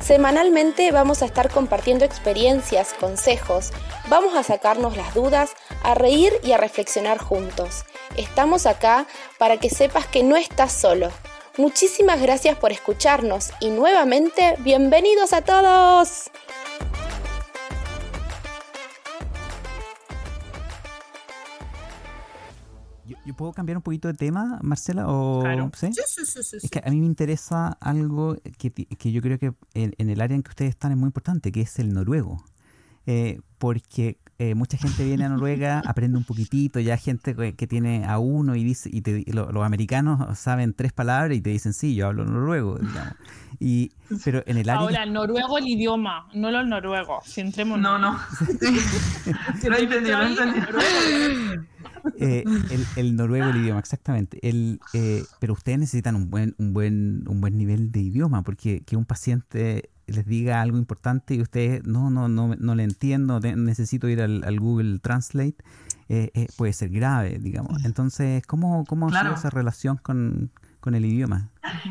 Semanalmente vamos a estar compartiendo experiencias, consejos, vamos a sacarnos las dudas, a reír y a reflexionar juntos. Estamos acá para que sepas que no estás solo. Muchísimas gracias por escucharnos y nuevamente bienvenidos a todos. Yo, puedo cambiar un poquito de tema, Marcela? O, ¿sí? Sí, sí, sí, Es que a mí me interesa algo que, que yo creo que en, en, el área en que ustedes están es muy importante, que es el noruego. Eh, porque eh, mucha gente viene a Noruega, aprende un poquitito, ya gente que, tiene a uno y dice y, los americanos saben tres palabras y te dicen sí, yo hablo noruego, digamos. Y, pero en el área... Ahora, noruego el idioma, no el noruego, si entremos... No, no. entendido, lo he entendido. Eh, el, el, noruego el idioma, exactamente. El, eh, pero ustedes necesitan un buen, un buen, un buen nivel de idioma, porque que un paciente les diga algo importante y ustedes no, no, no, no le entiendo, necesito ir al, Google Translate, eh, eh, puede ser grave, digamos. Entonces, ¿cómo, cómo ha sido esa relación con, el idioma?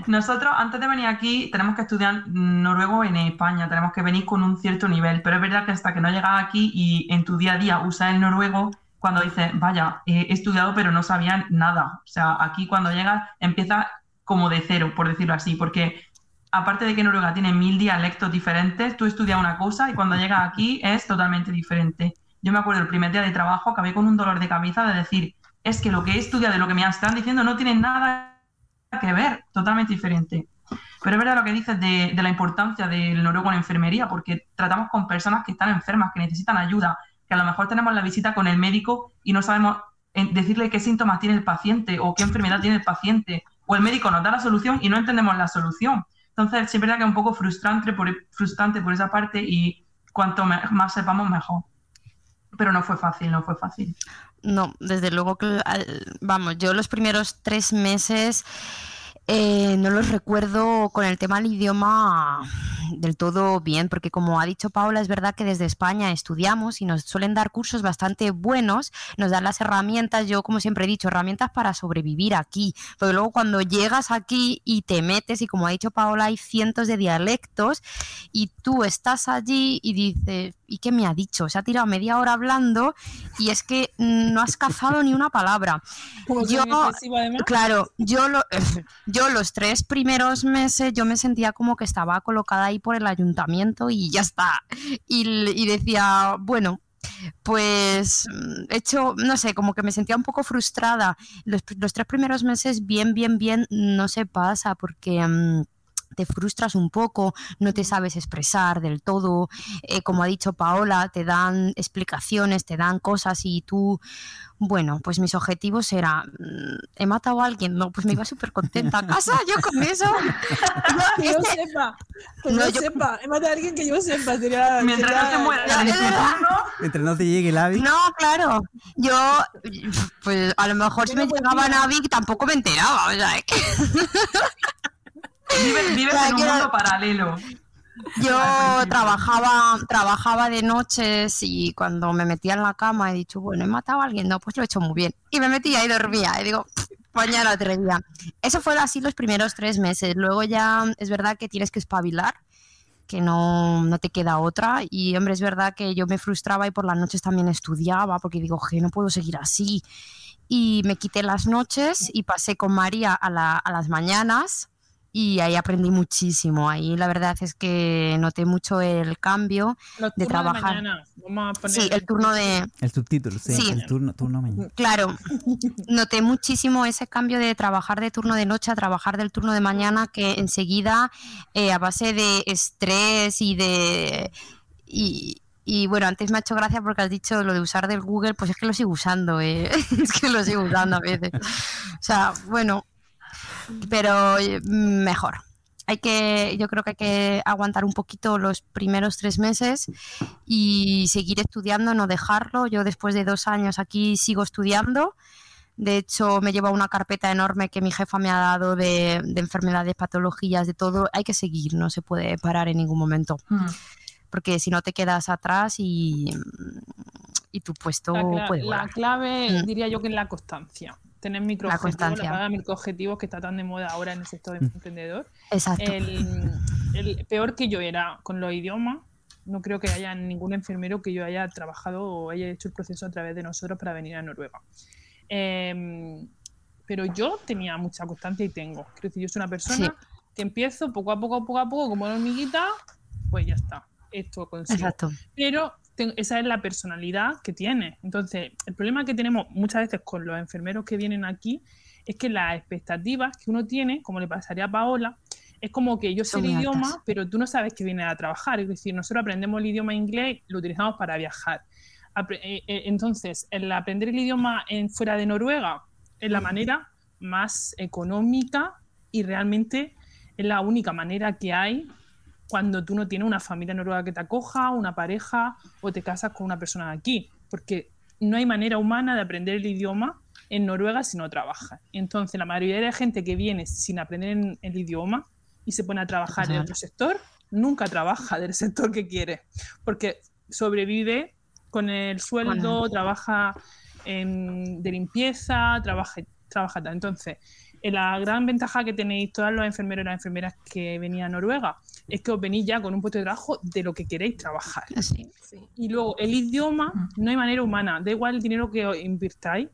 Nosotros, antes de venir aquí, tenemos que estudiar noruego en España, tenemos que venir con un cierto nivel, pero es verdad que hasta que no llegas aquí y en tu día a día usas el noruego, cuando dices, vaya, he estudiado pero no sabía nada. O sea, aquí cuando llegas empieza como de cero, por decirlo así, porque aparte de que Noruega tiene mil dialectos diferentes, tú estudias una cosa y cuando llegas aquí es totalmente diferente. Yo me acuerdo el primer día de trabajo acabé con un dolor de cabeza de decir, es que lo que he estudiado y lo que me están diciendo no tiene nada que ver, totalmente diferente. Pero es verdad lo que dices de, la importancia del noruego en enfermería, porque tratamos con personas que están enfermas, que necesitan ayuda, que a lo mejor tenemos la visita con el médico y no sabemos eh, decirle qué síntomas tiene el paciente o qué enfermedad tiene el paciente, o el médico nos da la solución y no entendemos la solución. Entonces, sí es verdad que es un poco frustrante por, frustrante por esa parte y cuanto más sepamos, mejor. Pero no fue fácil, no fue fácil. No, desde luego que, vamos, yo los primeros tres meses eh, no los recuerdo con el tema del idioma del todo bien, porque como ha dicho Paula, es verdad que desde España estudiamos y nos suelen dar cursos bastante buenos, nos dan las herramientas, yo como siempre he dicho, herramientas para sobrevivir aquí, porque luego cuando llegas aquí y te metes, y como ha dicho Paola, hay cientos de dialectos, y tú estás allí y dices, ¿y qué me ha dicho? Se ha tirado media hora hablando y es que no has cazado ni una palabra. Yo, claro, yo lo, yo los tres primeros meses yo me sentía como que estaba colocada ahí por el ayuntamiento y ya está. Y, decía, bueno, pues he hecho, no sé, como que me sentía un poco frustrada. Los, tres primeros meses, bien, bien, bien, no se pasa porque... Mm, te frustras un poco, no te sabes expresar del todo, eh, como ha dicho Paola, te dan explicaciones, te dan cosas y tú, bueno, pues mis objetivos eran, mm, he matado a alguien, no, pues me iba súper contenta a casa, yo con eso. que yo este sepa, que no, yo sepa, he matado a alguien que yo sepa, sería... Mientras no te muera, Mientras no te llegue el AVI. No, claro, yo, pues a lo mejor si me llegaba Navi tampoco me enteraba, o sea, que... Vives, en un mundo paralelo. Yo trabajaba, trabajaba de noches y cuando me metía en la cama he dicho, bueno, he matado a alguien, no, pues lo he hecho muy bien. Y me metía y dormía y digo, mañana otro día. Eso fue así los primeros tres meses. Luego ya es verdad que tienes que espabilar, que no, no te queda otra. Y hombre, es verdad que yo me frustraba y por las noches también estudiaba porque digo, que no puedo seguir así. Y me quité las noches y pasé con María a, la, a las mañanas y ahí aprendí muchísimo. Ahí la verdad es que noté mucho el cambio de trabajar. sí, el turno de. El subtítulo, sí, el turno, turno mañana. Claro, noté muchísimo ese cambio de trabajar de turno de noche a trabajar del turno de mañana, que enseguida, eh, a base de estrés y de. Y, y bueno, antes me ha hecho gracia porque has dicho lo de usar del Google, pues es que lo sigo usando, eh. es que lo sigo usando a veces. O sea, bueno, pero eh, mejor. Hay que, yo creo que hay que aguantar un poquito los primeros tres meses y seguir estudiando, no dejarlo. Yo después de dos años aquí sigo estudiando. De hecho, me lleva una carpeta enorme que mi jefa me ha dado de, de enfermedades, patologías, de todo. Hay que seguir, no se puede parar en ningún momento. Mm. Porque si no te quedas atrás y, y tu puesto La, puede la volar. clave Mm. diría yo que es la constancia. Tener microobjetivos, la microobjetivos que está tan de moda ahora en el sector Mm. emprendedor. Exacto. El, el peor que yo era con los idiomas, no creo que haya ningún enfermero que yo haya trabajado o haya hecho el proceso a través de nosotros para venir a Noruega. Em, pero yo tenía mucha constancia y tengo. Quiero decir, yo soy una persona Sí. que empiezo poco a poco, poco a poco, como una hormiguita, pues ya está. Esto consigo Exacto. pero esa es la personalidad que tiene. Entonces, el problema que tenemos muchas veces con los enfermeros que vienen aquí es que las expectativas que uno tiene, como le pasaría a Paola, es como que yo sé Son el idioma, altas. pero tú no sabes que vienes a trabajar. Es decir, nosotros aprendemos el idioma inglés, lo utilizamos para viajar. Eh, eh, Entonces, el aprender el idioma en, fuera de Noruega es la manera más económica y realmente es la única manera que hay cuando tú no tienes una familia noruega que te acoja, una pareja o te casas con una persona de aquí, porque no hay manera humana de aprender el idioma en Noruega si no trabajas. Entonces, la mayoría de la gente que viene sin aprender en- el idioma y se pone a trabajar en otro sector, nunca trabaja del sector que quiere, porque sobrevive con el sueldo, trabaja en- de limpieza, trabaja, trabaja tal. Entonces, eh, la gran ventaja que tenéis todos los enfermeros y las enfermeras que venían a Noruega es que os venís ya con un puesto de trabajo de lo que queréis trabajar. Sí. Y luego, el idioma, Mm. no hay manera humana, da igual el dinero que os invirtáis,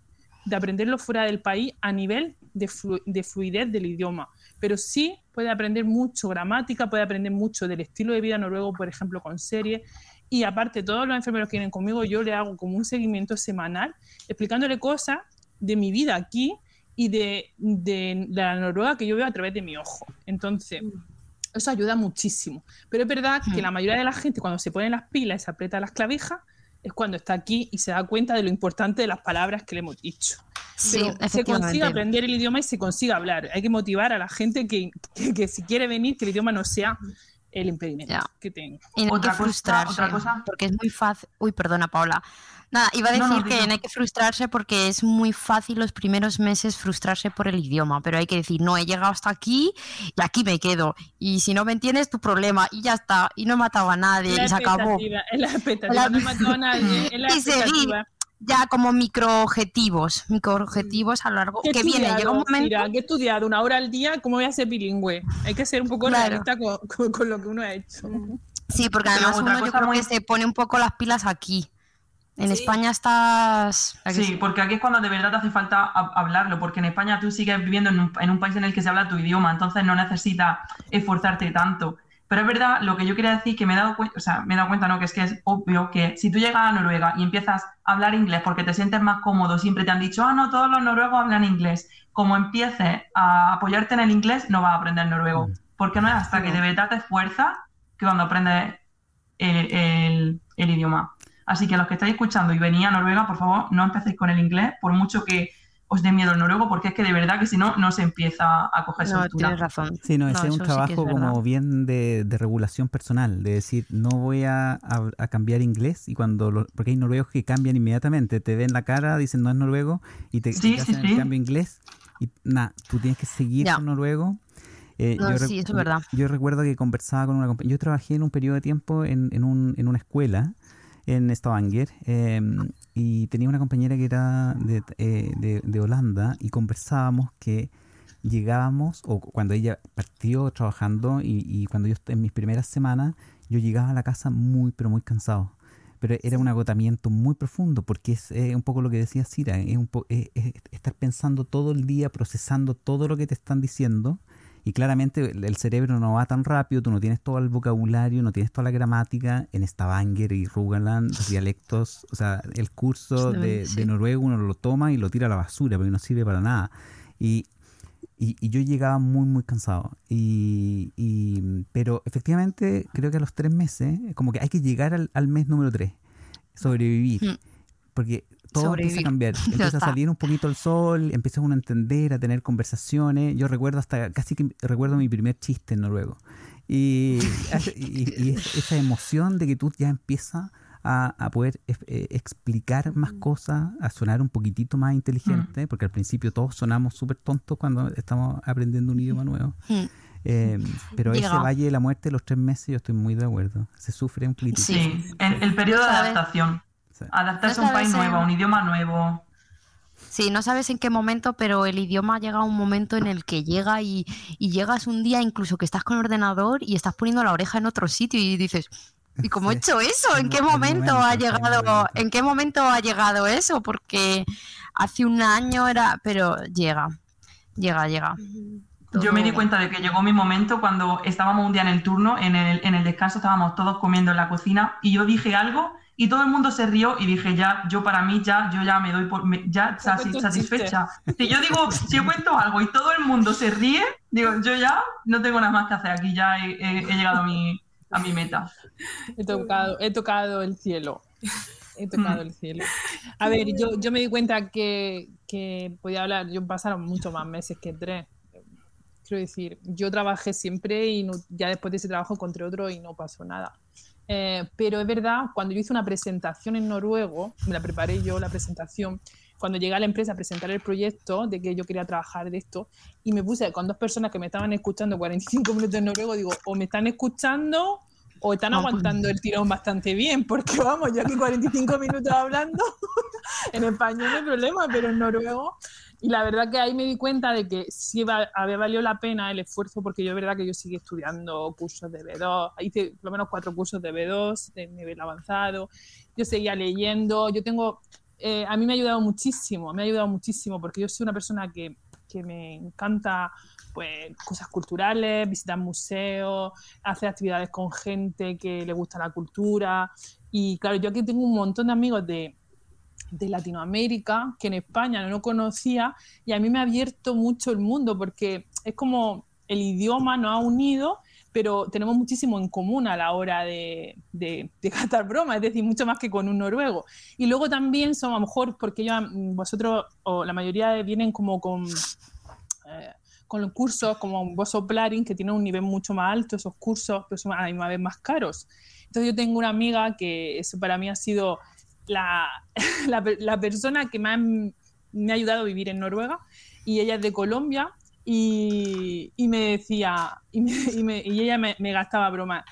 de aprenderlo fuera del país a nivel de, flu- de fluidez del idioma. Pero sí puede aprender mucho gramática, puede aprender mucho del estilo de vida noruego, por ejemplo, con series. Y aparte, todos los enfermeros que vienen conmigo, yo le hago como un seguimiento semanal, explicándole cosas de mi vida aquí y de, de la Noruega que yo veo a través de mi ojo. Entonces, eso ayuda muchísimo. Pero es verdad que Mm. la mayoría de la gente cuando se pone las pilas y se aprieta las clavijas es cuando está aquí y se da cuenta de lo importante de las palabras que le hemos dicho. Sí, se consigue aprender el idioma y se consigue hablar. Hay que motivar a la gente que, que- que si quiere venir, que el idioma no sea el impedimento Ya. que tenga. Y no hay Otra que cosa- frustrarse, otra cosa- porque es muy fácil. Uy, perdona, Paula. Nada, iba a decir no, que no hay que frustrarse porque es muy fácil los primeros meses frustrarse por el idioma, pero hay que decir, no, he llegado hasta aquí y aquí me quedo. Y si no me entiendes, tu problema, y ya está, y no he matado a nadie, la y se acabó. expectativa, Es la expectativa. La- No he matado a nadie. Es la Y seguir. expectativa. Ya como microobjetivos, microobjetivos a lo largo ¿Qué he que viene, llega un momento. Cira? ¿Qué he estudiado? Una hora al día, ¿cómo voy a ser bilingüe? Hay que ser un poco Claro. realista con, con- con lo que uno ha hecho. Sí, porque además uno yo creo muy- que se pone un poco las pilas aquí. En Sí. España estás. ¿a que Sí, porque aquí es cuando de verdad te hace falta hab- hablarlo, porque en España tú sigues viviendo en un, en un país en el que se habla tu idioma, entonces no necesitas esforzarte tanto. Pero es verdad, lo que yo quería decir, que me he dado cuenta, o sea, me he dado cuenta, no, que es que es obvio que si tú llegas a Noruega y empiezas a hablar inglés porque te sientes más cómodo, siempre te han dicho, ah, no, todos los noruegos hablan inglés. Como empieces a apoyarte en el inglés, no vas a aprender noruego. Mm. Porque no es hasta que de verdad te esfuerzas que cuando aprendes el, el- el idioma. Así que los que estáis escuchando y venís a Noruega, por favor, no empecéis con el inglés, por mucho que os dé miedo el noruego, porque es que de verdad que si no, no se empieza a coger No, soltura. tienes razón. Sí, no, No, ese es un sí es trabajo como bien de, de regulación personal, de decir, no voy a, a- a cambiar inglés y cuando, lo- porque hay noruegos que cambian inmediatamente, te ven la cara, dicen no es noruego y te, Sí, te sí, hacen el cambio inglés y nada, tú tienes que seguir con noruego. Eh, No, yo sí, eso es verdad. Yo recuerdo que conversaba con una compañera, yo trabajé en un periodo de tiempo en, en, un, en una escuela en Stavanger eh, y tenía una compañera que era de, eh, de, de Holanda y conversábamos que llegábamos, o cuando ella partió trabajando y, y cuando yo en mis primeras semanas, yo llegaba a la casa muy, pero muy cansado. Pero era un agotamiento muy profundo porque es un poco lo que decía Cira, es, un po- es- es estar pensando todo el día, procesando todo lo que te están diciendo y claramente el cerebro no va tan rápido, tú no tienes todo el vocabulario, no tienes toda la gramática. En Stavanger y Rugaland, los dialectos, o sea, el curso de, de noruego uno lo toma y lo tira a la basura porque no sirve para nada. Y, y, y yo llegaba muy, muy cansado. Y, y- pero efectivamente, creo que a los tres meses, como que hay que llegar al, al mes número tres, sobrevivir. Mm. Porque todo empieza a cambiar. Empieza a salir un poquito el sol, empieza uno a entender, a tener conversaciones. Yo recuerdo hasta, casi que recuerdo mi primer chiste en noruego. Y, y, y es- esa emoción de que tú ya empiezas a, poder eh, explicar más mm. cosas, a sonar un poquitito más inteligente, mm. porque al principio todos sonamos súper tontos cuando estamos aprendiendo un idioma nuevo. Mm. Eh, pero ese Valle de la Muerte, los tres meses, yo estoy muy de acuerdo. Se sufre un poquitito. Sí, el, periodo de adaptación. Adaptarse a un país nuevo, a un idioma nuevo. Sí, no sabes en qué momento, pero el idioma llega a un momento en el que llega y, llegas un día incluso que estás con el ordenador y estás poniendo la oreja en otro sitio y dices, ¿y cómo he hecho eso? ¿En qué momento ha llegado? ¿En qué momento ha llegado eso? Porque hace un año era, pero llega, llega, llega. Yo me di cuenta de que llegó mi momento cuando estábamos un día en el turno, en el, en el descanso estábamos todos comiendo en la cocina y yo dije algo y todo el mundo se rió y dije, ya, yo para mí, ya, yo ya me doy por, ya satisfecha. Si yo digo, si yo cuento algo y todo el mundo se ríe, digo, yo ya no tengo nada más que hacer aquí, ya he, llegado a mi, a mi meta. He tocado, he tocado el cielo. He tocado el cielo. A ver, yo, yo me di cuenta que, que podía hablar, yo pasaron mucho más meses que tres. Quiero decir, yo trabajé siempre y ya después de ese trabajo encontré otro y no pasó nada. Eh, pero es verdad, cuando yo hice una presentación en noruego, me la preparé yo la presentación, cuando llegué a la empresa a presentar el proyecto de que yo quería trabajar de esto, y me puse con dos personas que me estaban escuchando 45 minutos en noruego, digo, o me están escuchando o están pues aguantando el tirón bastante bien, porque vamos, yo aquí 45 minutos hablando, en español no hay problema, pero en noruego y la verdad que ahí me di cuenta de que sí había valido la pena el esfuerzo, porque yo verdad que yo sigo estudiando cursos de B2, hice por lo menos cuatro cursos de B2, de nivel avanzado, yo seguía leyendo, yo tengo, eh, a mí me ha ayudado muchísimo, me ha ayudado muchísimo, porque yo soy una persona que, que me encanta pues, cosas culturales, visitar museos, hacer actividades con gente que le gusta la cultura. Y claro, yo aquí tengo un montón de amigos de, de Latinoamérica que en España no conocía y a mí me ha abierto mucho el mundo porque es como el idioma nos ha unido, pero tenemos muchísimo en común a la hora de, de, de catar broma, es decir, mucho más que con un noruego. Y luego también son, a lo mejor, porque ya vosotros, o la mayoría vienen como con... Eh, con los cursos como vos Plaring, que tiene un nivel mucho más alto, esos cursos, pero son a la misma vez más caros. Entonces yo tengo una amiga que eso para mí ha sido la, la, persona que más me ha ayudado a vivir en Noruega y ella es de Colombia y, y me decía, y, me, y, ella me, gastaba bromas,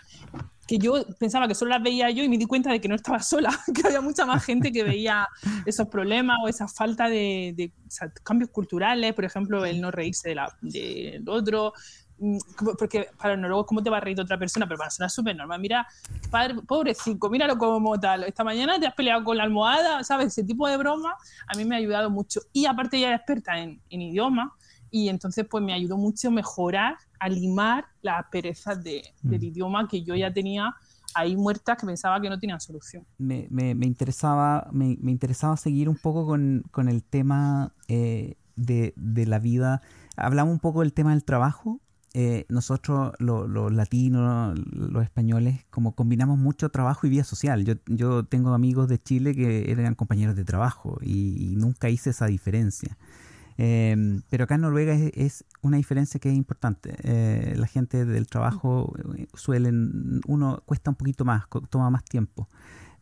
que yo pensaba que solo las veía yo y me di cuenta de que no estaba sola, que había mucha más gente que veía esos problemas o esa falta de, de cambios culturales, por ejemplo, el no reírse de del otro, porque para el noruego, ¿cómo te va a reír otra persona? Pero para una súper normal. Mira, padre, pobrecito, míralo como tal. Esta mañana te has peleado con la almohada, ¿sabes? Ese tipo de broma a mí me ha ayudado mucho. Y aparte, ella es experta en, en idioma y entonces pues me ayudó mucho a mejorar, a limar las perezas de, del mm. idioma que yo ya tenía ahí muertas que pensaba que no tenían solución. Me, me, me interesaba, me, me, interesaba seguir un poco con, con el tema eh, de, de la vida. Hablamos un poco del tema del trabajo, eh, nosotros los latinos, los españoles, como combinamos mucho trabajo y vida social. Yo, yo tengo amigos de Chile que eran compañeros de trabajo y, nunca hice esa diferencia. Em, pero acá en Noruega es, una diferencia que es importante. Eh, la gente del trabajo eh, suelen, uno cuesta un poquito más, toma más tiempo.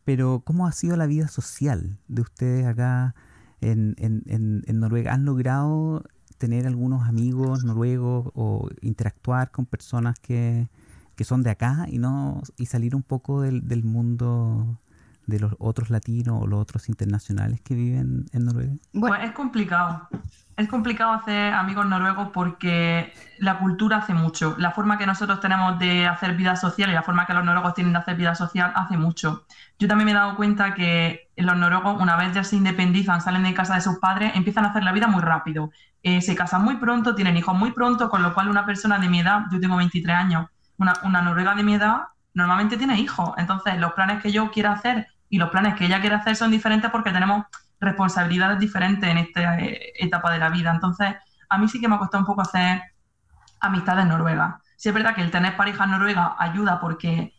Pero ¿cómo ha sido la vida social de ustedes acá en, en, en Noruega? ¿Han logrado tener algunos amigos noruegos o interactuar con personas que, que son de acá y no y salir un poco del, del mundo de los otros latinos o los otros internacionales que viven en Noruega? Bueno, pues es complicado. Es complicado hacer amigos noruegos porque la cultura hace mucho. La forma que nosotros tenemos de hacer vida social y la forma que los noruegos tienen de hacer vida social hace mucho. Yo también me he dado cuenta que los noruegos, una vez ya se independizan, salen de casa de sus padres, empiezan a hacer la vida muy rápido. Eh, se casan muy pronto, tienen hijos muy pronto, con lo cual una persona de mi edad, yo tengo 23 años, una, noruega de mi edad normalmente tiene hijos. Entonces, los planes que yo quiero hacer y los planes que ella quiere hacer son diferentes porque tenemos responsabilidades diferentes en esta eh, etapa de la vida. Entonces, a mí sí que me ha costado un poco hacer amistades noruegas. Sí es verdad que el tener pareja noruega ayuda porque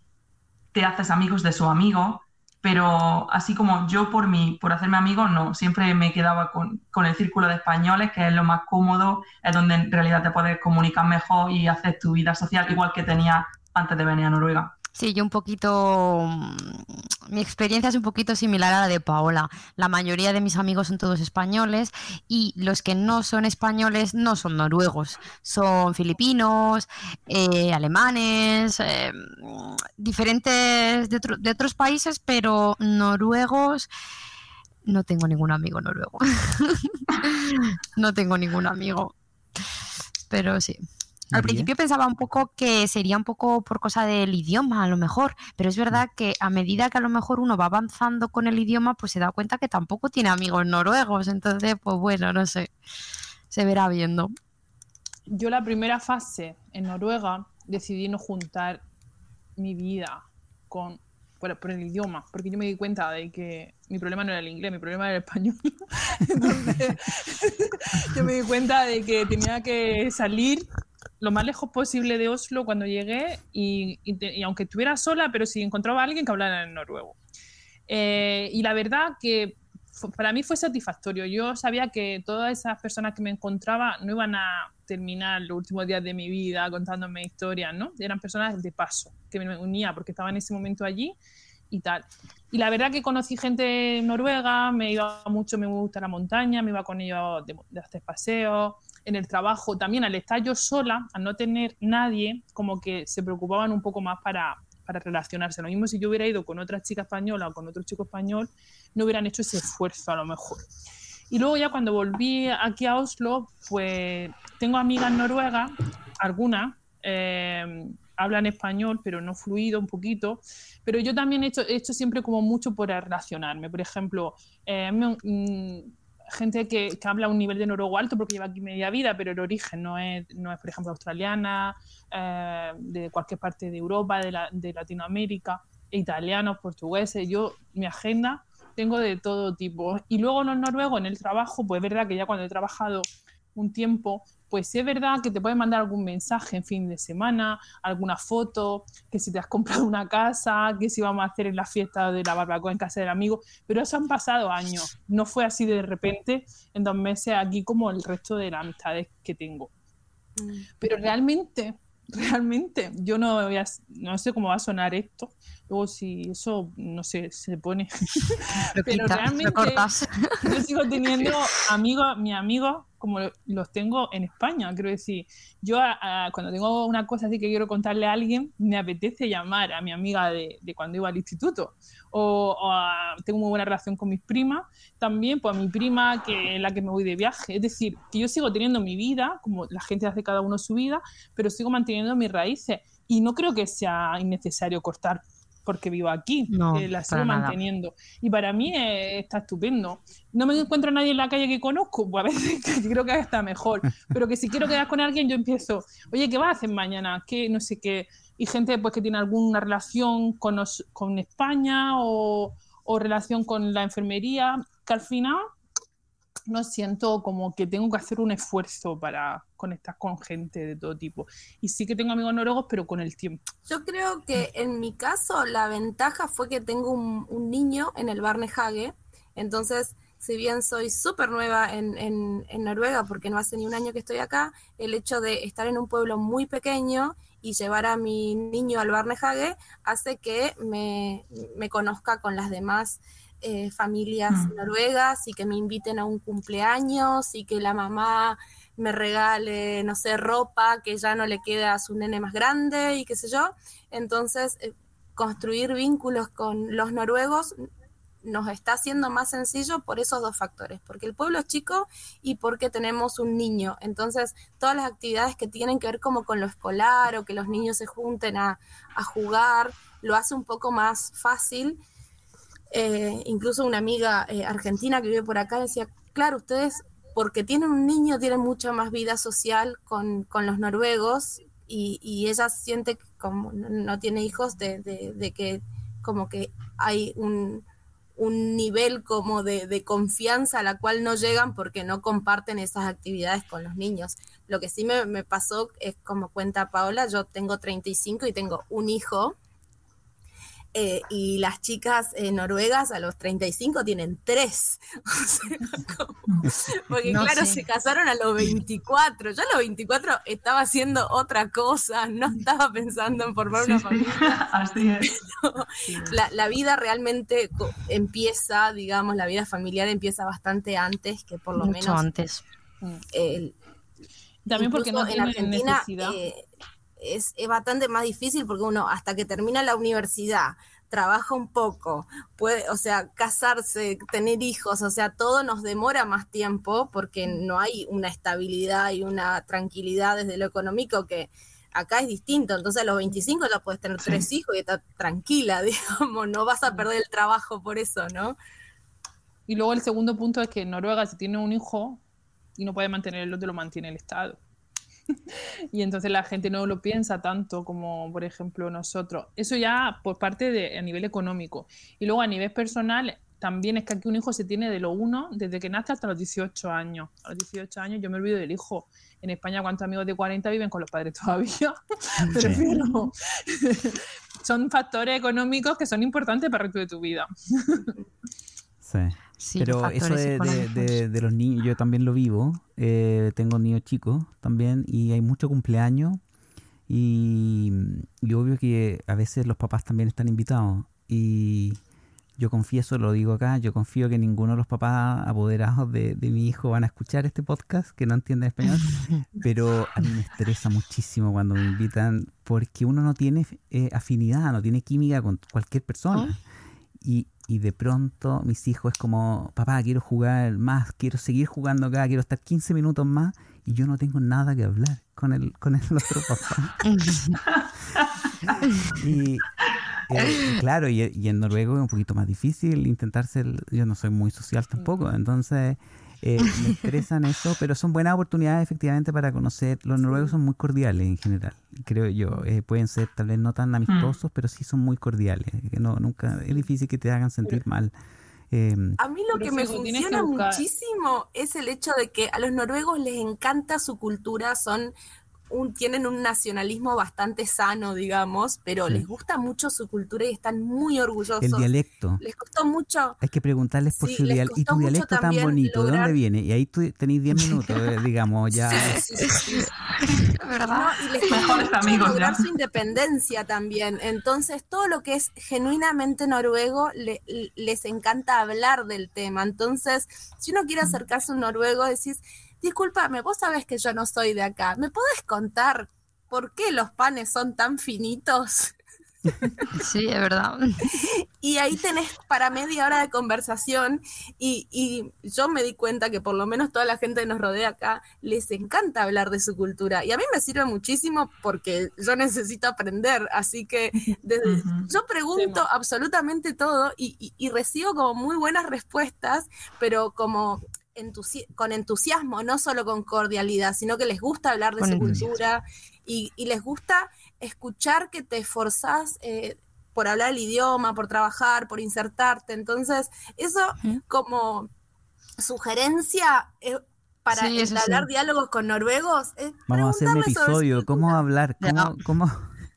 te haces amigos de su amigo, pero así como yo por mí, por hacerme amigo, no, siempre me quedaba con, el círculo de españoles, que es lo más cómodo, es donde en realidad te puedes comunicar mejor y hacer tu vida social igual que tenía antes de venir a Noruega. Sí, yo un poquito, mm, mi experiencia es un poquito similar a la de Paola. La mayoría de mis amigos son todos españoles y los que no son españoles no son noruegos, son filipinos, eh, alemanes, eh, diferentes de, de otros países, pero noruegos no tengo ningún amigo noruego. no tengo ningún amigo. Pero sí. Al principio pensaba un poco que sería un poco por cosa del idioma, a lo mejor, pero es verdad que a medida que a lo mejor uno va avanzando con el idioma, pues se da cuenta que tampoco tiene amigos noruegos. Entonces, pues bueno, no sé, se verá viendo. Yo la primera fase en Noruega decidí no juntar mi vida con por, el idioma, porque yo me di cuenta de que mi problema no era el inglés, mi problema era el español. Entonces, yo me di cuenta de que tenía que salir lo más lejos posible de Oslo cuando llegué y, aunque estuviera sola, pero si encontraba a alguien que hablara en noruego. Eh, y la verdad que para mí fue satisfactorio. Yo sabía que todas esas personas que me encontraba no iban a terminar los últimos días de mi vida contándome historias, ¿no? Eran personas de paso, que me unía porque estaba en ese momento allí y tal. Y la verdad que conocí gente noruega, me iba mucho, me gusta la montaña, me iba con ellos de, de hacer paseos, en el trabajo, también al estar yo sola, al no tener nadie, como que se preocupaban un poco más para, para relacionarse. Lo mismo si yo hubiera ido con otra chica española o con otro chico español, no hubieran hecho ese esfuerzo a lo mejor. Y luego ya cuando volví aquí a Oslo, pues tengo amigas noruegas, algunas, eh, hablan español, pero no fluido un poquito. Pero yo también he hecho, he hecho siempre como mucho por relacionarme. Por ejemplo, eh, mm, gente que, que, habla un nivel de noruego alto porque lleva aquí media vida, pero el origen no es, no es por ejemplo, australiana, eh, de cualquier parte de Europa, de, la, de Latinoamérica, italianos, portugueses. Yo, mi agenda tengo de todo tipo. Y luego los noruegos en el trabajo, pues es verdad que ya cuando he trabajado un tiempo, pues es verdad que te pueden mandar algún mensaje en fin de semana, alguna foto, que si te has comprado una casa, que si vamos a hacer en la fiesta de la barbacoa en casa del amigo, pero eso han pasado años, no fue así de repente en dos meses aquí como el resto de las amistades que tengo. Mm. Pero realmente realmente yo no, voy a, no sé cómo va a sonar esto. Luego si eso, no sé, se pone... Pero realmente yo sigo teniendo amigos, mi amigo como los tengo en España. Quiero decir, yo cuando tengo una cosa así que quiero contarle a alguien, me apetece llamar a mi amiga de, cuando iba al instituto. O, tengo muy buena relación con mis primas. También, pues a mi prima, que es la que me voy de viaje. Es decir, que yo sigo teniendo mi vida, como la gente hace cada uno su vida, pero sigo manteniendo mis raíces. Y no creo que sea innecesario cortar porque vivo aquí, no, eh, la sigo manteniendo. Y para mí eh, está estupendo. No me encuentro a nadie en la calle que conozco, pues a veces creo que está mejor, pero que si quiero quedar con alguien yo empiezo, oye, ¿qué vas a hacer mañana? ¿Qué? No sé qué. Y gente pues que tiene alguna relación con, con España o, o relación con la enfermería, que al final no siento como que tengo que hacer un esfuerzo para conectar con gente de todo tipo. Y sí que tengo amigos noruegos, pero con el tiempo. Yo creo que en mi caso la ventaja fue que tengo un, niño en el Barnehage, entonces si bien soy súper nueva en, en, Noruega, porque no hace ni un año que estoy acá, el hecho de estar en un pueblo muy pequeño y llevar a mi niño al Barnehage hace que me, me conozca con las demás eh, familias mm. noruegas y que me inviten a un cumpleaños y que la mamá me regale, no sé, ropa que ya no le queda a su nene más grande y qué sé yo. Entonces, eh, construir vínculos con los noruegos nos está haciendo más sencillo por esos dos factores, porque el pueblo es chico y porque tenemos un niño. Entonces, todas las actividades que tienen que ver como con lo escolar o que los niños se junten a, a jugar, lo hace un poco más fácil eh, incluso una amiga eh, argentina que vive por acá decía, claro, ustedes porque tienen un niño tienen mucha más vida social con, los noruegos y, ella siente que como no tiene hijos de, que como que hay un, nivel como de, confianza a la cual no llegan porque no comparten esas actividades con los niños. Lo que sí me, me pasó es como cuenta Paola, yo tengo 35 y tengo un hijo Eh, y las chicas eh, noruegas a los 35 tienen tres. O sea, como- porque No claro, sé. se casaron a los 24. Yo a los 24 estaba haciendo otra cosa, no estaba pensando en formar Sí, una sí, familia. así es. La, la vida realmente empieza, digamos, la vida familiar empieza bastante antes que por lo Mucho menos antes. el, También porque no en Argentina necesidad. Es, es bastante más difícil porque uno hasta que termina la universidad trabaja un poco, puede, o sea, casarse, tener hijos, o sea, todo nos demora más tiempo porque no hay una estabilidad y una tranquilidad desde lo económico que acá es distinto. Entonces a los 25 ya puedes tener tres hijos y estar tranquila, digamos, no vas a perder el trabajo por eso, ¿no? Y luego el segundo punto es que en Noruega si tiene un hijo y no puede mantener el otro, lo mantiene el Estado. y entonces la gente no lo piensa tanto como, por ejemplo, nosotros. Eso ya por parte de a nivel económico. Y luego a nivel personal, también es que aquí un hijo se tiene de lo uno desde que nace hasta los 18 años. A los 18 años yo me olvido del hijo. En España, ¿cuántos amigos de 40 viven con los padres todavía? Me Sí. refiero. son factores económicos que son importantes para el resto de tu vida. Sí. Sí, Pero eso de, de- de- de los niños, yo también lo vivo. eh, tengo niños chicos también y hay mucho cumpleaños. Y, y obvio que a veces los papás también están invitados. Y yo confieso, lo digo acá, yo confío que ninguno de los papás apoderados de, de mi hijo van a escuchar este podcast, que no entienden español. Pero a mí me estresa muchísimo cuando me invitan porque uno no tiene eh, afinidad, no tiene química con cualquier persona. Y, y de pronto mis hijos es como, papá, quiero jugar más, quiero seguir jugando acá, quiero estar 15 minutos más y yo no tengo nada que hablar con el, con el otro papá. Y eh, claro, y, y en noruego es un poquito más difícil intentar ser, yo no soy muy social tampoco, entonces eh, me estresan eso, pero son buenas oportunidades efectivamente para conocer, los noruegos son muy cordiales en general, creo yo, eh, pueden ser tal vez no tan amistosos, pero sí son muy cordiales, que no, nunca, es difícil que te hagan sentir mal. Eh, A mí lo que me que funciona muchísimo es el hecho de que a los noruegos les encanta su cultura, son un, tienen un nacionalismo bastante sano, digamos, pero Sí. les gusta mucho su cultura y están muy orgullosos. el dialecto. Les costó mucho. Hay que preguntarles por Sí, su dialecto. ¿Y tu dialecto tan bonito? ¿De dónde viene? Y ahí tú tenéis 10 minutos, eh, digamos, ya. Sí, sí, sí, sí. ¿Verdad? No, y les costó Mejores mucho amigos, lograr ya. su independencia también. Entonces, todo lo que es genuinamente noruego le- les encanta hablar del tema. Entonces, si uno quiere acercarse a un noruego, decís, discúlpame, vos sabés que yo no soy de acá. ¿Me podés contar por qué los panes son tan finitos? Sí, es verdad. Y ahí tenés para media hora de conversación y, y yo me di cuenta que por lo menos toda la gente que nos rodea acá les encanta hablar de su cultura y a mí me sirve muchísimo porque yo necesito aprender, así que desde- yo pregunto absolutamente todo y, y- y recibo como muy buenas respuestas, pero como entusi- con entusiasmo, no solo con cordialidad, sino que les gusta hablar de Con su entusiasmo. cultura y, y les gusta escuchar que te esforzás eh, por hablar el idioma, por trabajar, por insertarte. Entonces, eso como sugerencia eh, para Sí, sí. diálogos con noruegos, es Vamos a hacer un sobre episodio. ¿Cómo hablar? ¿Cómo, cómo,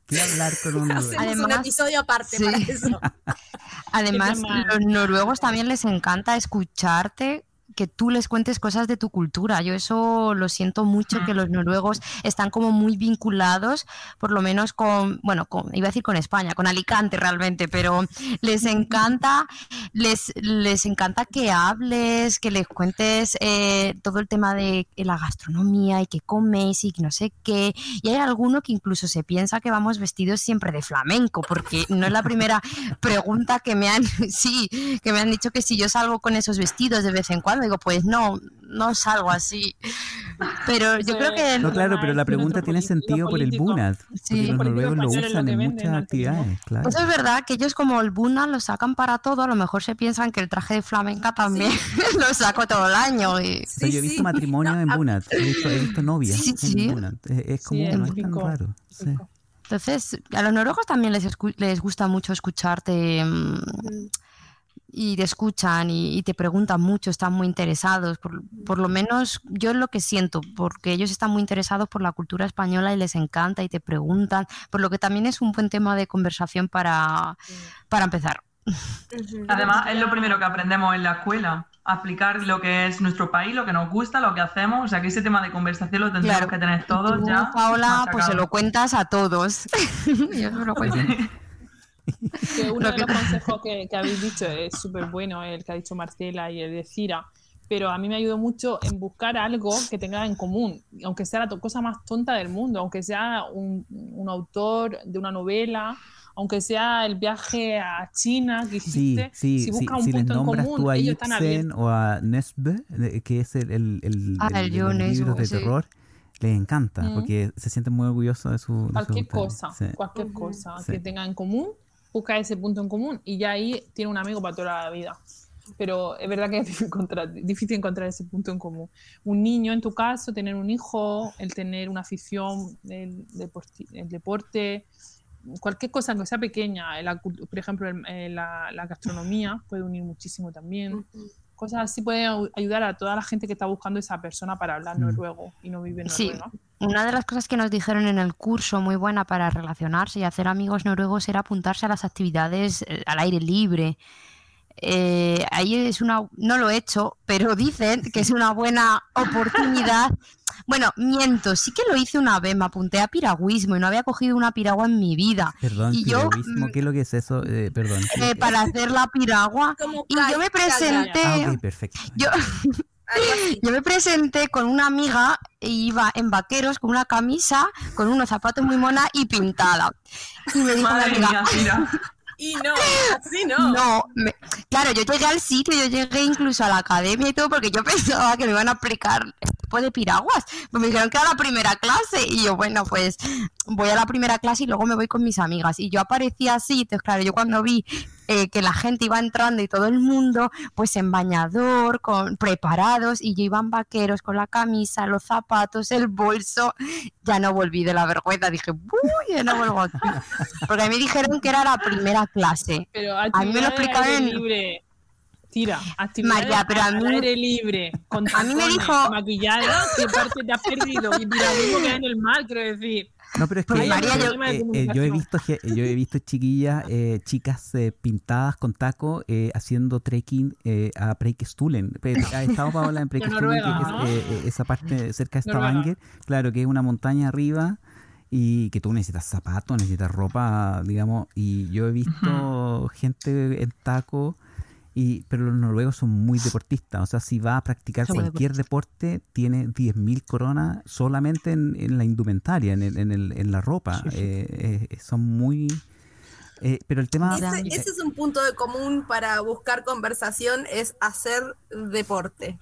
qué hablar con un noruego? Hacemos un Además- episodio aparte Sí. para eso. Además, los noruegos también les encanta escucharte que tú les cuentes cosas de tu cultura. Yo eso lo siento mucho, que los noruegos están como muy vinculados, por lo menos con, bueno, con, iba a decir con España, con Alicante realmente, pero les encanta, les, les encanta que hables, que les cuentes eh, todo el tema de la gastronomía y qué coméis y que no sé qué. Y hay alguno que incluso se piensa que vamos vestidos siempre de flamenco, porque no es la primera pregunta que me han, sí, que me han dicho que si yo salgo con esos vestidos de vez en cuando, digo, pues no, no salgo así. Pero yo creo que es- No, claro, pero la pregunta tiene sentido por el. Bunad. Porque Sí. los noruegos lo es usan en venden muchas actividades, claro. Eso es verdad que ellos como el Buna lo sacan para todo, a lo mejor se piensan que el traje de flamenca también lo saco todo el año. Y... O sea, yo he visto No, en Bunad, he visto, he visto novias Sí, en sí. Bunad. Es, es es no es tan típico, raro. Entonces, a los noruegos también les, escu- les gusta mucho escucharte y te escuchan y, y te preguntan mucho, están muy interesados. Por, por lo menos yo es lo que siento, porque ellos están muy interesados por la cultura española y les encanta y te preguntan, por lo que también es un buen tema de conversación para, para empezar. Además, es lo primero que aprendemos en la escuela, aplicar lo que es nuestro país, lo que nos gusta, lo que hacemos. O sea, que ese tema de conversación lo tendríamos Claro. que tener todos tú, ya. Paola, pues se lo cuentas a todos. Yo se lo cuento. Que uno de los consejos que, que habéis dicho es súper bueno, el que ha dicho Marcela y el de Cira, pero a mí me ayudó mucho en buscar algo que tenga en común, aunque sea la to- cosa más tonta del mundo, aunque sea un, un autor de una novela, aunque sea el viaje a China que Sí, hiciste, sí, si sí, buscas si un les punto en nombras común, tú a ellos están Ibsen abiertos. o a Nesbø, eh, que es el, el, el- Ah, el el de los libros de sí. terror, les encanta, Mm. porque se sienten muy orgullosos de su... de su Cualquier tarea. cosa, Sí. cualquier cosa Sí. que tenga en común, busca ese punto en común y ya ahí tiene un amigo para toda la vida. Pero es verdad que es difícil encontrar, difícil encontrar ese punto en común. Un niño, en tu caso, tener un hijo, el tener una afición, el, el deporte, cualquier cosa que sea pequeña, por ejemplo, eh, la, la gastronomía puede unir muchísimo también. Cosas así pueden ayudar a toda la gente que está buscando esa persona para hablar Mm. noruego y no vive en Sí. Noruega. Una de las cosas que nos dijeron en el curso muy buena para relacionarse y hacer amigos noruegos era apuntarse a las actividades eh, al aire libre. Eh, ahí es una, no lo he hecho, pero dicen que es una buena oportunidad. Bueno, miento, sí que lo hice una vez, me apunté a piragüismo y no había cogido una piragua en mi vida. Perdón, Y yo, piragüismo, mm, ¿qué es lo que es eso? Eh, perdón. Eh, para hacer la piragua. Como Y yo me presenté, Ah, perfecto. yo. Yo me presenté con una amiga e iba en vaqueros con una camisa, con unos zapatos muy mona y pintada. Y me dijo Madre amiga, mía, Cira. Y no, así no. no, me- claro, yo llegué al sitio, yo llegué incluso a la academia y todo porque yo pensaba que me iban a aplicar tipo de piraguas. Pues me dijeron que era la primera clase y yo, bueno, pues voy a la primera clase y luego me voy con mis amigas. Y yo aparecía así, entonces claro, yo cuando vi eh, que la gente iba entrando y todo el mundo, pues en bañador, con preparados y yo iba en vaqueros con la camisa, los zapatos, el bolso, ya no volví de la vergüenza, dije, uy, ya no vuelvo aquí. Porque a mí dijeron que era la primera clase. Pero A mí me lo explicaron libre. Tira, María, pero a mí- aire libre. Con A mí me tacones, dijo- Maquillada, ¿qué parte te has perdido? Y mira, mismo que hay en el mar, quiero decir. No, pero es que eh, eh, yo- eh, eh, yo he visto yo he visto chiquillas, eh, chicas eh, pintadas con taco haciendo trekking eh, a Preikestolen. Pe- Ha estado Paola en Preikestolen, que es, esa parte cerca de Noruega. Stavanger, claro, que es una montaña arriba y que tú necesitas zapatos, necesitas ropa, digamos, y yo he visto gente en taco. Y, pero los noruegos son muy deportistas, o sea, si va a practicar Son cualquier deporte, tiene 10.000 coronas solamente en, en la indumentaria, en, el- en, el- en la ropa. Eh, eh, son muy... eh, pero el tema... Ese, eh, ese es un punto de común para buscar conversación, es hacer deporte.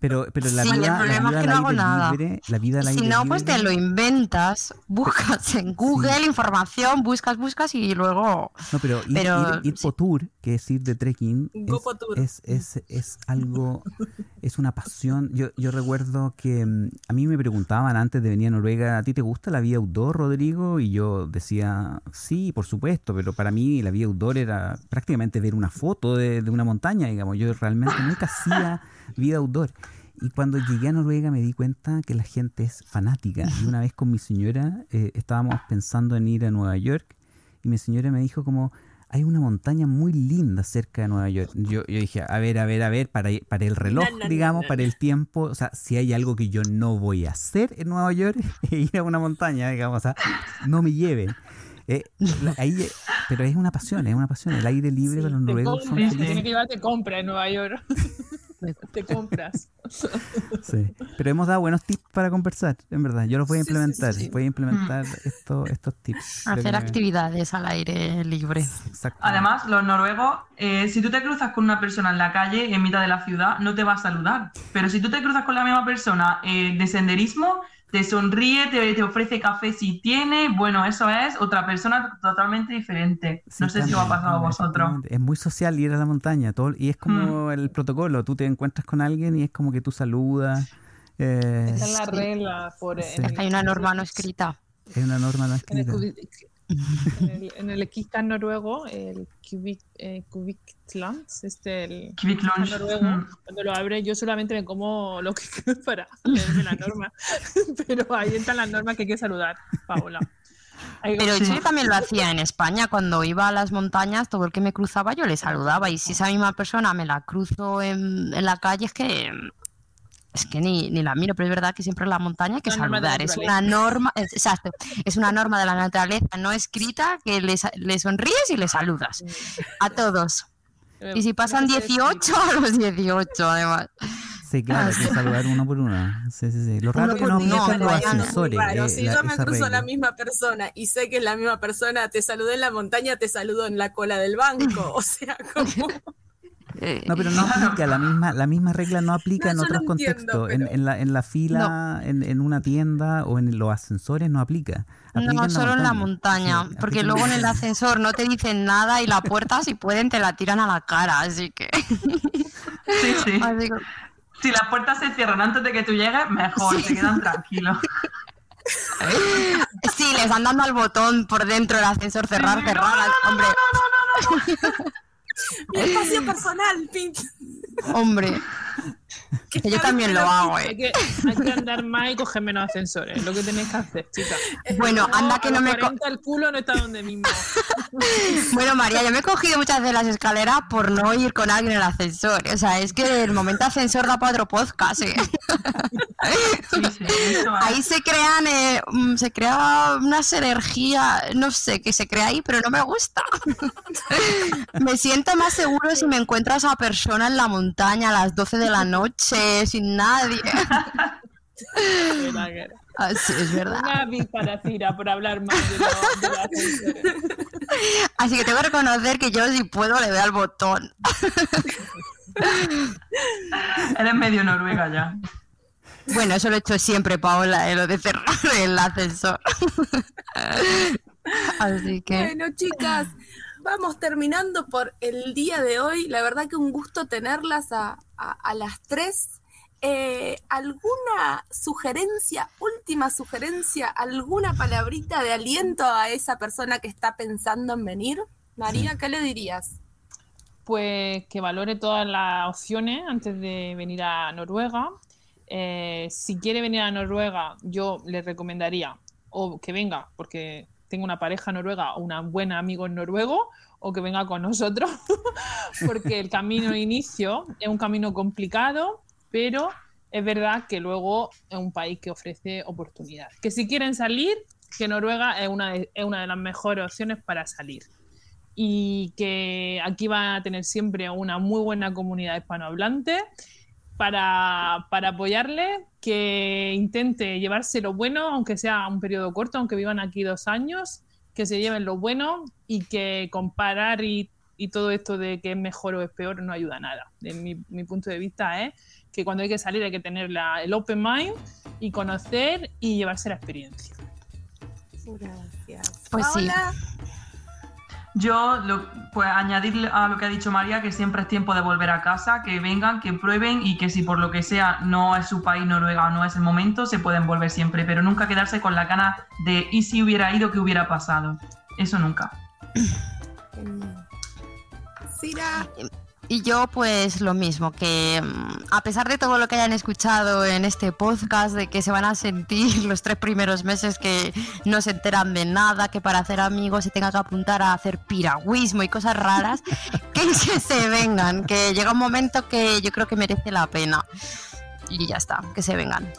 Pero, pero la Sí, el vida, la problema vida es que no hago nada. libre, la vida al si aire no, pues te libre- lo inventas, buscas en Google información, buscas, buscas y luego... No, pero ir, Pero, ir, sí. tour, que es ir de trekking, es, es, es, es algo, es una pasión. Yo, yo recuerdo que mm, a mí me preguntaban antes de venir a Noruega, ¿a ti te gusta la vida outdoor, Rodrigo? Y yo decía, sí, por supuesto, pero para mí la vida outdoor era prácticamente ver una foto de, de una montaña, digamos. Yo realmente nunca hacía vida outdoor. Y cuando llegué a Noruega me di cuenta que la gente es fanática. Y una vez con mi señora eh, estábamos pensando en ir a Nueva York y mi señora me dijo como, hay una montaña muy linda cerca de Nueva York. Yo, yo dije, a ver, a ver, a ver, para, para el reloj, No, no, no, digamos, no, para el tiempo, o sea, si hay algo que yo no voy a hacer en Nueva York, es ir a una montaña, digamos, o sea, no me lleven. Eh, la- ahí, eh, pero es una pasión, es una pasión. El aire libre para los noruegos son te felices. tiene que llevarte compra en Nueva York. te compras. Sí. Pero hemos dado buenos tips para conversar, en verdad. Yo los voy a Sí, sí, implementar. sí. Voy a implementar estos, estos tips. Hacer actividades al aire libre. Exacto. Además, los noruegos, eh, si tú te cruzas con una persona en la calle, en mitad de la ciudad, no te va a saludar. Pero si tú te cruzas con la misma persona eh, de senderismo, te sonríe, te, te ofrece café si tiene. Bueno, eso es otra persona totalmente diferente. Sí, no sé si os ha pasado a vosotros. Es muy social ir a la montaña. Todo, y es como el protocolo. Tú te encuentras con alguien y es como que tú saludas. eh, Esa es la regla. Por, Sí. en- Es que hay una norma no escrita. es una norma no escrita. En el, en el noruego, el Kubik, eh, este, el Kvik Lunch, noruego, mm. cuando lo abre yo solamente me como lo que para leerme la norma, pero ahí entran las normas que hay que saludar, Paola. Pero Sí. yo también lo hacía en España, cuando iba a las montañas, todo el que me cruzaba yo le saludaba. Y si esa misma persona me la cruzo en, en la calle, es que es que ni, ni la miro, pero es verdad que siempre en la montaña hay que Una saludar. Es una norma, es- exacto, es una norma de la naturaleza no escrita que le, sonríes y le saludas. A todos. Y si pasan no sé si 18, a los 18, además. Sí, claro, hay que saludar uno por uno. Sí, sí, sí. Lo raro que no aplican los ascensores. Eh, si la- yo me cruzo a la misma persona y sé que es la misma persona, te saludé en la montaña, te saludo en la cola del banco. O sea, como. Eh, No, pero no aplica, la misma, la misma regla no aplica No, en otros entiendo, contextos. En, pero- en la, en la fila, en, en una tienda o en los ascensores no aplica. Aplica No, solo en la montaña, Sí, porque luego en el ascensor no te dicen nada y la puerta si pueden te la tiran a la cara, así que... Sí, sí. así que- Si las puertas se cierran antes de que tú llegues, mejor, se quedan tranquilos. Sí, les van dando al botón por dentro del ascensor, cerrar, Sí, cerrar, hombre, Mi espacio personal, pin. hombre. Que yo también lo hago, Hay eh. que, hay que andar más y coger menos ascensores, es lo que tenéis que hacer, chicas. Bueno, anda que no me... co- 40 el culo no está donde mismo. Bueno, María, yo me he cogido muchas veces las escaleras por no ir con alguien en el ascensor. O sea, es que el momento ascensor da para otro podcast, eh. Sí, sí. Ahí se crean, eh, mm, se crea una energía, no sé qué se crea ahí, pero no me gusta. me siento más seguro si me encuentro a esa persona en la montaña a las 12 de la noche, sin nadie. Era que era. Ah, sí, es verdad. Una para Cira por hablar más de, lo- de. Así que tengo que reconocer que yo si puedo le doy al botón. Eres medio noruega ya. Bueno, eso lo he hecho siempre, Paola, eh, lo de cerrar el ascensor. Así que... Bueno, chicas, vamos terminando por el día de hoy. La verdad que un gusto tenerlas a, a- a las tres. Eh, ¿Alguna sugerencia, última sugerencia, alguna palabrita de aliento a esa persona que está pensando en venir? María, ¿qué le dirías? Pues que valore todas las opciones antes de venir a Noruega. Eh, si quiere venir a Noruega, yo le recomendaría o que venga porque tengo una pareja noruega o un buen amigo noruego o que venga con nosotros porque el camino de inicio es un camino complicado, pero es verdad que luego es un país que ofrece oportunidades. Que si quieren salir, que Noruega es una de, es una de las mejores opciones para salir y que aquí van a tener siempre una muy buena comunidad hispanohablante para, para apoyarle, que intente llevarse lo bueno, aunque sea un periodo corto, aunque vivan aquí dos años, que se lleven lo bueno y que comparar y, y todo esto de que es mejor o es peor no ayuda a nada. De mi, mi punto de vista es que cuando hay que salir hay que tener la- el open mind y conocer y llevarse la experiencia. Gracias. Pues sí. Yo, lo- pues añadir a lo que ha dicho María, que siempre es tiempo de volver a casa, que vengan, que prueben y que si por lo que sea no es su país, Noruega, o no es el momento, se pueden volver siempre, pero nunca quedarse con la gana de y si hubiera ido, qué hubiera pasado. Eso nunca. Genial. Y yo pues lo mismo, que mm, a pesar de todo lo que hayan escuchado en este podcast, de que se van a sentir los tres primeros meses que no se enteran de nada, que para hacer amigos se tenga que apuntar a hacer piragüismo y cosas raras, que se vengan, que llega un momento que yo creo que merece la pena. Y ya está, que se vengan.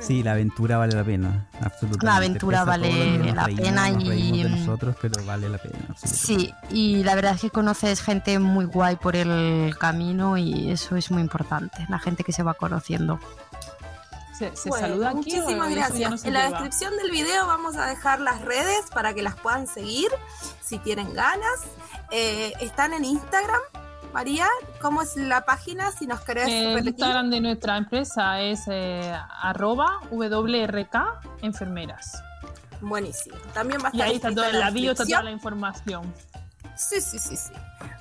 Sí, la aventura vale la pena, absolutamente. La aventura vale la reímos, pena y- de nosotros, pero vale la pena. Sí, y la verdad es que conoces gente muy guay por el camino y eso es muy importante, la gente que se va conociendo. ¿Se, se Bueno, saluda aquí? Muchísimas gracias. en la lleva? descripción del video vamos a dejar las redes para que las puedan seguir si tienen ganas. Eh, están en Instagram. María, ¿cómo es la página? Si nos querés El repetir. Instagram de nuestra empresa es eh, arroba WRK enfermeras. Buenísimo. También va a Y estar ahí está todo en la la bio, está toda la información. Sí, sí, sí, sí.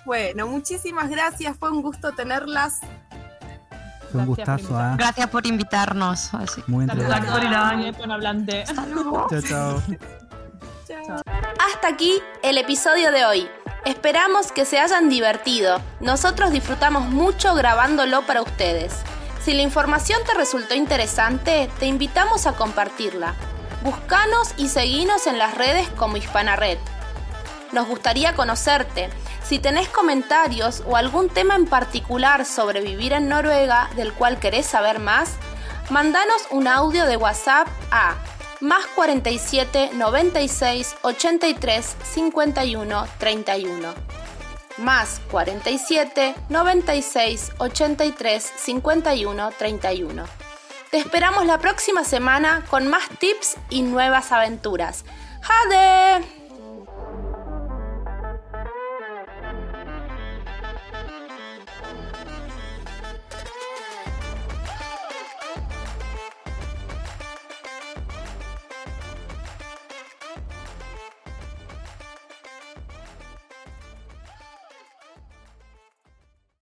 Bueno, muchísimas gracias. Fue un gusto tenerlas. Fue un gustazo, ¿ah? Gracias por invitarnos. así. muy. Gracias por ir a-. Hasta luego. Chao, chao. Chao. Hasta aquí el episodio de hoy. Esperamos que se hayan divertido. Nosotros disfrutamos mucho grabándolo para ustedes. Si la información te resultó interesante, te invitamos a compartirla. Búscanos y seguinos en las redes como Hispana Red. Nos gustaría conocerte. Si tenés comentarios o algún tema en particular sobre vivir en Noruega del cual querés saber más, mandanos un audio de WhatsApp a más 47 96 83 51 31. Más 47 96 83 51 31. Te esperamos la próxima semana con más tips y nuevas aventuras. ¡Jade!